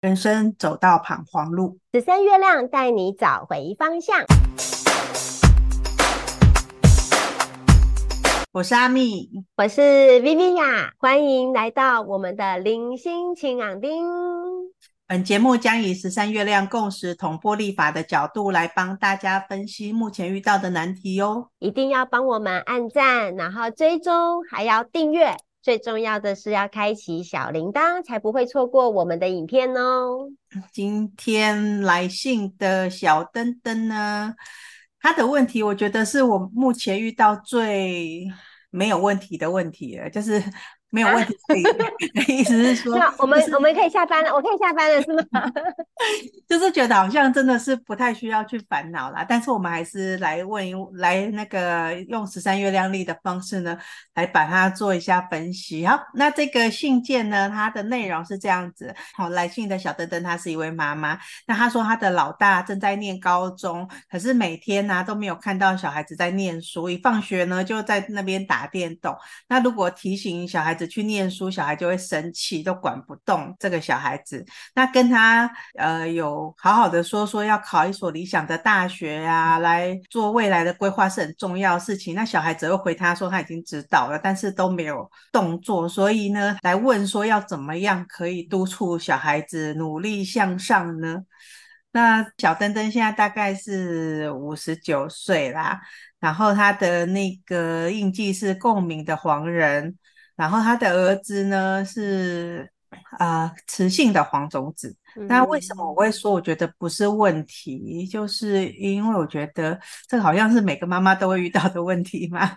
人生走到彷徨路，十三月亮带你找回方向。我是阿蜜，我是 Viviya，欢迎来到我们的零星晴朗丁。本节目将以十三月亮共识同波立法的角度来帮大家分析目前遇到的难题哦。一定要帮我们按赞，然后追踪，还要订阅。最重要的是要开启小铃铛，才不会错过我们的影片哦。今天来信的小灯灯呢，他的问题，我觉得是我目前遇到最没有问题的问题了，就是。没有问题。意思是说，我们我们可以下班了，我可以下班了，是吗？就是觉得好像真的是不太需要去烦恼啦，但是我们还是来问一来那个用十三月亮历的方式呢，来把它做一下分析。好，那这个信件呢，它的内容是这样子。好，来信的小灯灯，她是一位妈妈。那她说她的老大正在念高中，可是每天呢、啊、都没有看到小孩子在念书，一放学呢就在那边打电动。那如果提醒小孩子，去念书，小孩就会生气，都管不动这个小孩子。那跟他呃有好好的说说要考一所理想的大学、啊，来做未来的规划是很重要的事情。那小孩子会回他说他已经知道了，但是都没有动作。所以呢，来问说要怎么样可以督促小孩子努力向上呢？那小灯灯现在大概是五十九岁啦，然后他的那个印记是共鸣的黄人。然后他的儿子呢是啊、呃、雌性的黄种子，那为什么我会说我觉得不是问题？就是因为我觉得这好像是每个妈妈都会遇到的问题嘛。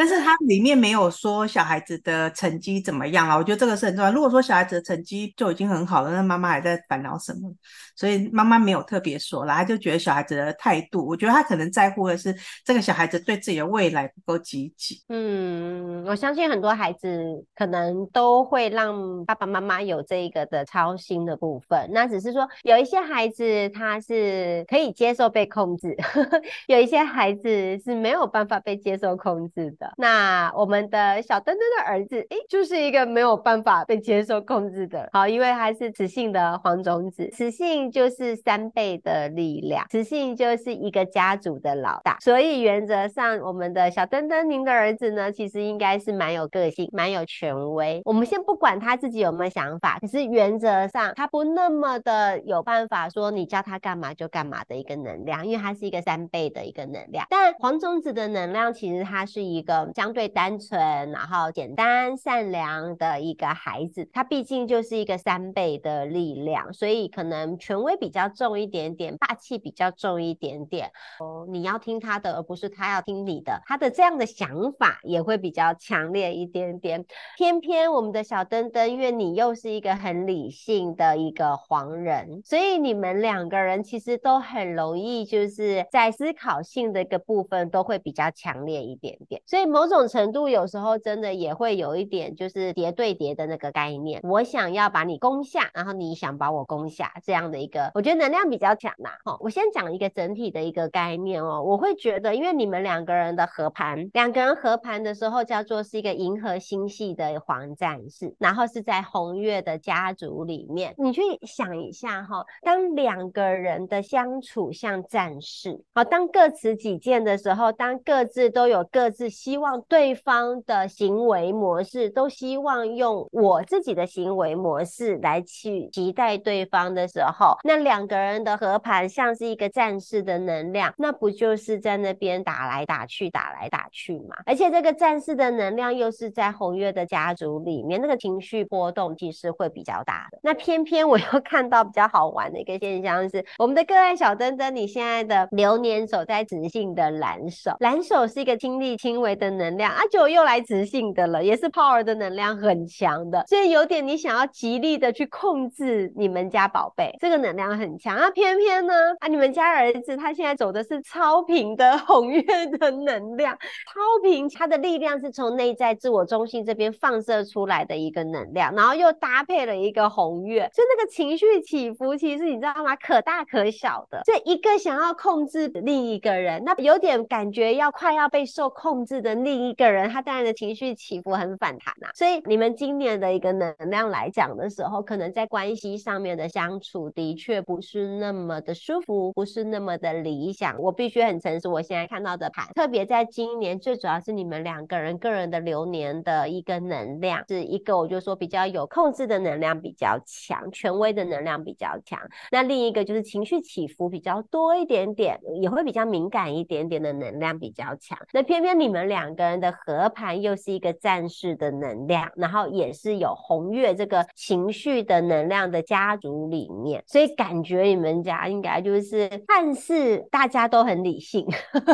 但是它里面没有说小孩子的成绩怎么样啊？我觉得这个是很重要。如果说小孩子的成绩就已经很好了，那妈妈还在烦恼什么？所以妈妈没有特别说啦，他就觉得小孩子的态度，我觉得他可能在乎的是这个小孩子对自己的未来不够积极。嗯，我相信很多孩子可能都会让爸爸妈妈有这个的操心的部分。那只是说有一些孩子他是可以接受被控制，有一些孩子是没有办法被接受控制的。那我们的小登登的儿子，诶，就是一个没有办法被接受控制的。好，因为他是雌性的黄种子，雌性就是三倍的力量，雌性就是一个家族的老大。所以原则上，我们的小登登，您的儿子呢，其实应该是蛮有个性、蛮有权威。我们先不管他自己有没有想法，可是原则上他不那么的有办法说你叫他干嘛就干嘛的一个能量，因为他是一个三倍的一个能量。但黄种子的能量其实它是一个。相对单纯，然后简单善良的一个孩子，他毕竟就是一个三倍的力量，所以可能权威比较重一点点，霸气比较重一点点。哦，你要听他的，而不是他要听你的，他的这样的想法也会比较强烈一点点。偏偏我们的小灯灯，因为你又是一个很理性的一个黄人，所以你们两个人其实都很容易，就是在思考性的一个部分都会比较强烈一点点，所以。某种程度，有时候真的也会有一点，就是叠对叠的那个概念。我想要把你攻下，然后你想把我攻下，这样的一个，我觉得能量比较强呐。哈，我先讲一个整体的一个概念哦。我会觉得，因为你们两个人的合盘，两个人合盘的时候叫做是一个银河星系的黄战士，然后是在红月的家族里面。你去想一下哈，当两个人的相处像战士，好，当各持己见的时候，当各自都有各自希望。对方的行为模式，都希望用我自己的行为模式来去期待对方的时候，那两个人的合盘像是一个战士的能量，那不就是在那边打来打去，打来打去嘛？而且这个战士的能量又是在红月的家族里面，那个情绪波动其实会比较大的。那偏偏我又看到比较好玩的一个现象是，我们的个案小灯灯，你现在的流年走在磁性的蓝手，蓝手是一个亲力亲为的。能量啊，就又来磁性的了，也是 power 的能量很强的，所以有点你想要极力的去控制你们家宝贝，这个能量很强啊。偏偏呢啊，你们家儿子他现在走的是超频的 红月的能量，超频他的力量是从内在自我中心这边放射出来的一个能量，然后又搭配了一个红月，所以那个情绪起伏其实你知道吗？可大可小的。这一个想要控制另一个人，那有点感觉要快要被受控制的。的另一个人，他当然的情绪起伏很反弹啊。所以你们今年的一个能量来讲的时候，可能在关系上面的相处的确不是那么的舒服，不是那么的理想。我必须很诚实，我现在看到的盘，特别在今年，最主要是你们两个人个人的流年的一个能量，是一个我就说比较有控制的能量比较强，权威的能量比较强。那另一个就是情绪起伏比较多一点点，也会比较敏感一点点的能量比较强。那偏偏你们俩两个人的合盘又是一个战士的能量，然后也是有红月这个情绪的能量的家族里面，所以感觉你们家应该就是看似大家都很理性，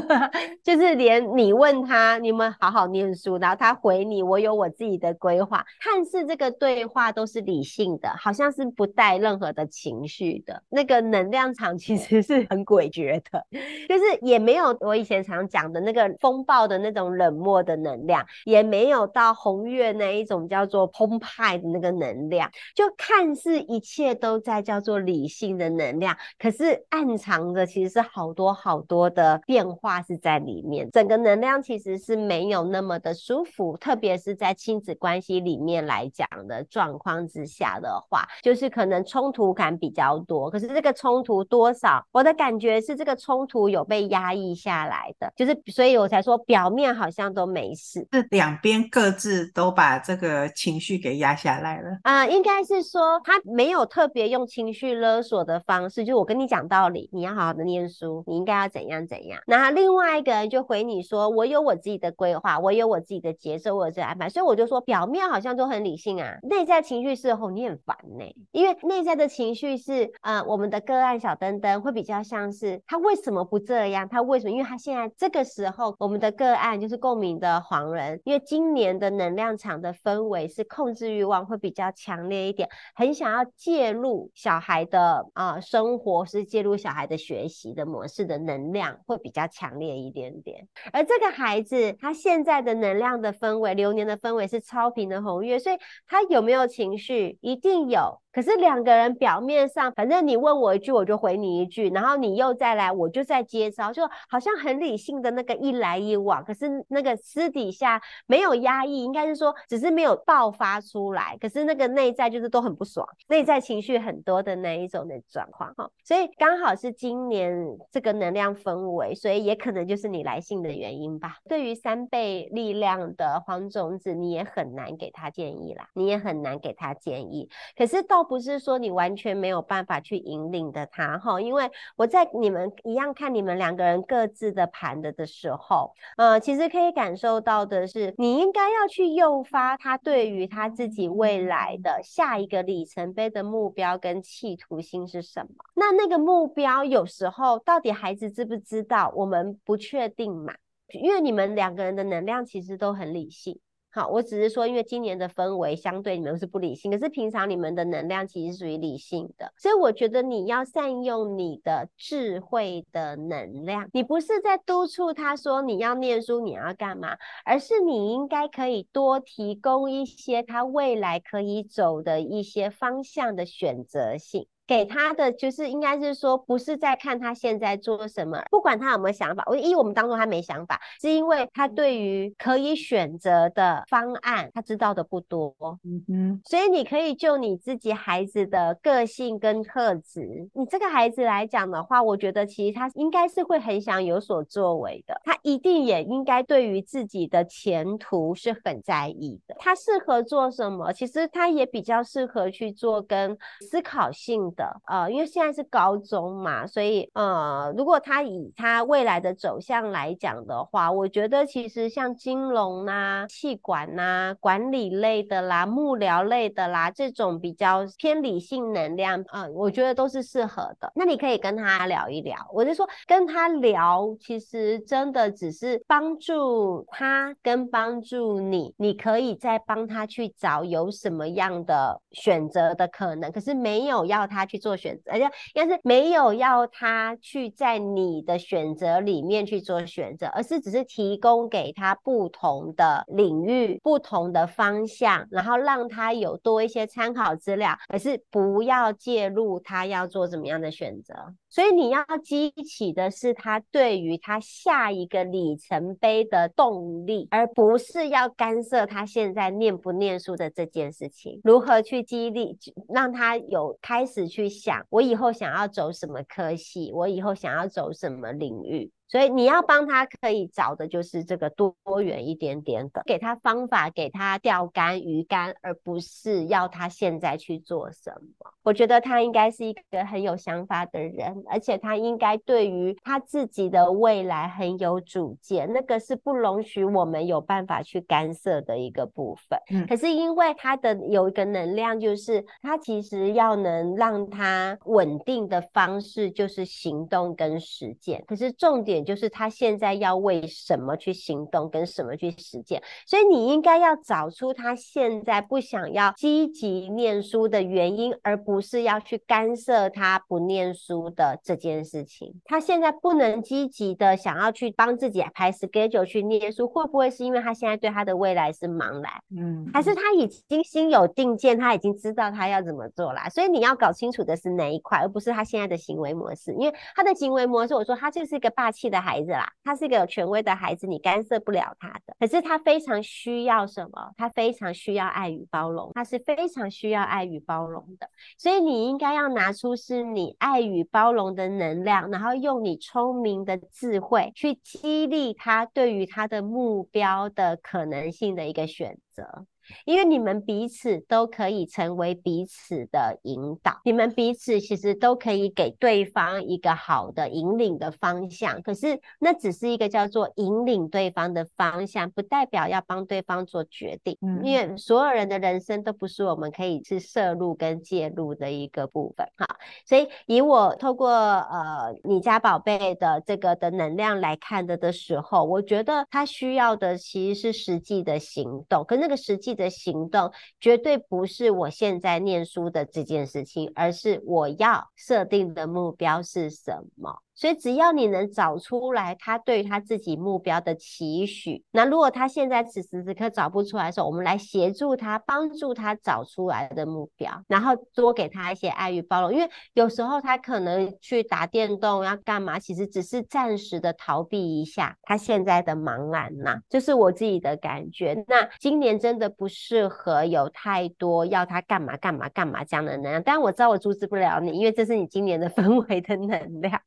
就是连你问他，你们好好念书，然后他回你，我有我自己的规划，看似这个对话都是理性的，好像是不带任何的情绪的，那个能量场其实是很诡谲的，就是也没有我以前常讲的那个风暴的那种冷漠的能量，也没有到红月那一种叫做澎湃的那个能量，就看似一切都在叫做理性的能量，可是暗藏的其实是好多好多的变化是在里面，整个能量其实是没有那么的舒服，特别是在亲子关系里面来讲的状况之下的话，就是可能冲突感比较多。可是这个冲突多少，我的感觉是这个冲突有被压抑下来的，就是所以我才说表面好像都没事，是两边各自都把这个情绪给压下来了。啊、呃，应该是说他没有特别用情绪勒索的方式，就我跟你讲道理，你要好好的念书，你应该要怎样怎样。那另外一个人就回你说，我有我自己的规划，我有我自己的节奏，我有这安排，所以我就说表面好像都很理性啊，内在情绪是吼你很烦呢、欸，因为内在的情绪是呃我们的个案小灯灯会比较像是他为什么不这样，他为什么？因为他现在这个时候我们的个案就共鸣的黄人，因为今年的能量场的氛围是控制欲望会比较强烈一点，很想要介入小孩的啊、生活，是介入小孩的学习的模式的能量会比较强烈一点点，而这个孩子他现在的能量的氛围，流年的氛围是超频的红月，所以他有没有情绪？一定有。可是两个人表面上，反正你问我一句，我就回你一句，然后你又再来，我就再接招，就好像很理性的那个一来一往。可是那个私底下没有压抑，应该是说只是没有爆发出来。可是那个内在就是都很不爽，内在情绪很多的那一种的状况哈。所以刚好是今年这个能量氛围，所以也可能就是你来信的原因吧。对于三倍力量的黄种子，你也很难给他建议啦，你也很难给他建议。可是到不是说你完全没有办法去引领的他哈，因为我在你们一样看你们两个人各自的盘的的时候，呃，其实可以感受到的是，你应该要去诱发他对于他自己未来的下一个里程碑的目标跟企图心是什么？那那个目标有时候到底孩子知不知道？我们不确定嘛，因为你们两个人的能量其实都很理性。好，我只是说，因为今年的氛围相对你们是不理性，可是平常你们的能量其实属于理性的，所以我觉得你要善用你的智慧的能量。你不是在督促他说你要念书，你要干嘛，而是你应该可以多提供一些他未来可以走的一些方向的选择性。给他的就是应该是说，不是在看他现在做什么，不管他有没有想法。我一我们当中他没想法，是因为他对于可以选择的方案，他知道的不多。嗯哼，所以你可以就你自己孩子的个性跟特质，你这个孩子来讲的话，我觉得其实他应该是会很想有所作为的。他一定也应该对于自己的前途是很在意的。他适合做什么？其实他也比较适合去做跟思考性的呃，因为现在是高中嘛，所以呃，如果他以他未来的走向来讲的话，我觉得其实像金融呐、啊、企管呐、啊、管理类的啦、幕僚类的啦，这种比较偏理性能量，呃，我觉得都是适合的。那你可以跟他聊一聊，我就说跟他聊，其实真的只是帮助他跟帮助你，你可以再帮他去找有什么样的选择的可能，可是没有要他。去做选择，而且应该是没有要他去在你的选择里面去做选择，而是只是提供给他不同的领域、不同的方向，然后让他有多一些参考资料，而是不要介入他要做怎么样的选择。所以你要激起的是他对于他下一个里程碑的动力，而不是要干涉他现在念不念书的这件事情。如何去激励，让他有开始去去想，我以后想要走什么科系，我以后想要走什么领域。所以你要帮他可以找的就是这个多元一点点的，给他方法，给他钓竿、鱼竿，而不是要他现在去做什么。我觉得他应该是一个很有想法的人，而且他应该对于他自己的未来很有主见，那个是不容许我们有办法去干涉的一个部分。嗯，可是因为他的有一个能量，就是他其实要能让他稳定的方式就是行动跟实践。可是重点。就是他现在要为什么去行动，跟什么去实践，所以你应该要找出他现在不想要积极念书的原因，而不是要去干涉他不念书的这件事情。他现在不能积极的想要去帮自己排 schedule 去念书，会不会是因为他现在对他的未来是茫然？嗯，还是他已经心有定见，他已经知道他要怎么做啦？所以你要搞清楚的是哪一块，而不是他现在的行为模式，因为他的行为模式，我说他就是一个霸气。的孩子啦，他是一个有权威的孩子，你干涉不了他的。可是他非常需要什么？他非常需要爱与包容，他是非常需要爱与包容的。所以你应该要拿出是你爱与包容的能量，然后用你聪明的智慧去激励他对于他的目标的可能性的一个选择。因为你们彼此都可以成为彼此的引导，你们彼此其实都可以给对方一个好的引领的方向。可是那只是一个叫做引领对方的方向，不代表要帮对方做决定。嗯，因为所有人的人生都不是我们可以去摄入跟介入的一个部分。哈，所以以我透过呃你家宝贝的这个的能量来看的的时候，我觉得他需要的其实是实际的行动，可那个实际。的行动绝对不是我现在念书的这件事情，而是我要设定的目标是什么。所以只要你能找出来他对他自己目标的期许，那如果他现在此时此刻找不出来的时候，我们来协助他，帮助他找出来的目标，然后多给他一些爱与包容。因为有时候他可能去打电动要干嘛，其实只是暂时的逃避一下他现在的茫然呐，就是我自己的感觉。那今年真的不适合有太多要他干嘛干嘛干嘛这样的能量，但我知道我阻止不了你，因为这是你今年的 氛围的能量。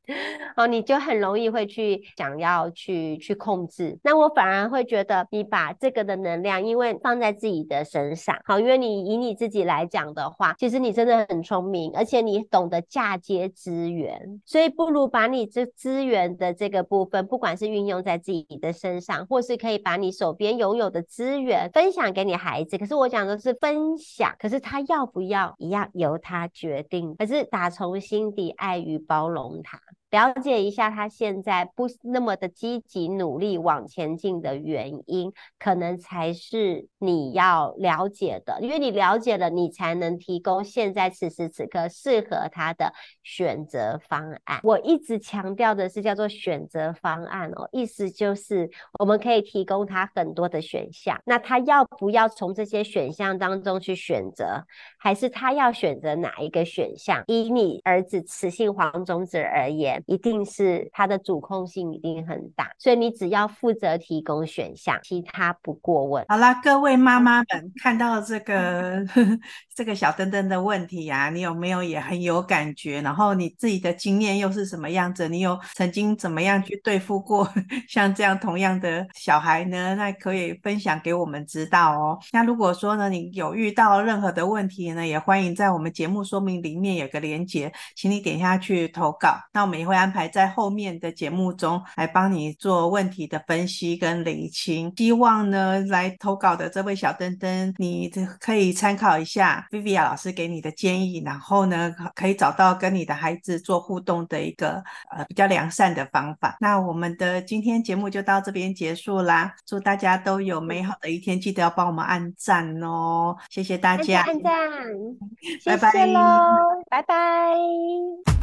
哦，你就很容易会去想要去去控制，那我反而会觉得你把这个的能量，因为放在自己的身上，好，因为你以你自己来讲的话，其实你真的很聪明，而且你懂得嫁接资源，所以不如把你这资源的这个部分，不管是运用在自己的身上，或是可以把你手边拥有的资源分享给你孩子。可是我讲的是分享，可是他要不要一样由他决定，可是打从心底爱与包容他。了解一下他现在不那么的积极努力往前进的原因，可能才是你要了解的。因为你了解了，你才能提供现在此时此刻适合他的选择方案。我一直强调的是叫做选择方案哦，意思就是我们可以提供他很多的选项，那他要不要从这些选项当中去选择，还是他要选择哪一个选项？以你儿子雌性黄种子而言。一定是他的主控性一定很大，所以你只要负责提供选项，其他不过问。好啦，各位妈妈们看到这个这个小灯灯的问题呀、你有没有也很有感觉？然后你自己的经验又是什么样子？你有曾经怎么样去对付过 像这样同样的小孩呢？那可以分享给我们知道哦。那如果说呢，你有遇到任何的问题呢，也欢迎在我们节目说明里面有个连结，请你点下去投稿。那我们也会安排在后面的节目中来帮你做问题的分析跟理清。希望呢，来投稿的这位小灯灯，你可以参考一下。Viviya 老师给你的建议，然后呢，可以找到跟你的孩子做互动的一个呃比较良善的方法。那我们的今天节目就到这边结束啦，祝大家都有美好的一天，记得要帮我们按赞哦，谢谢大家，按赞，拜拜喽，拜拜。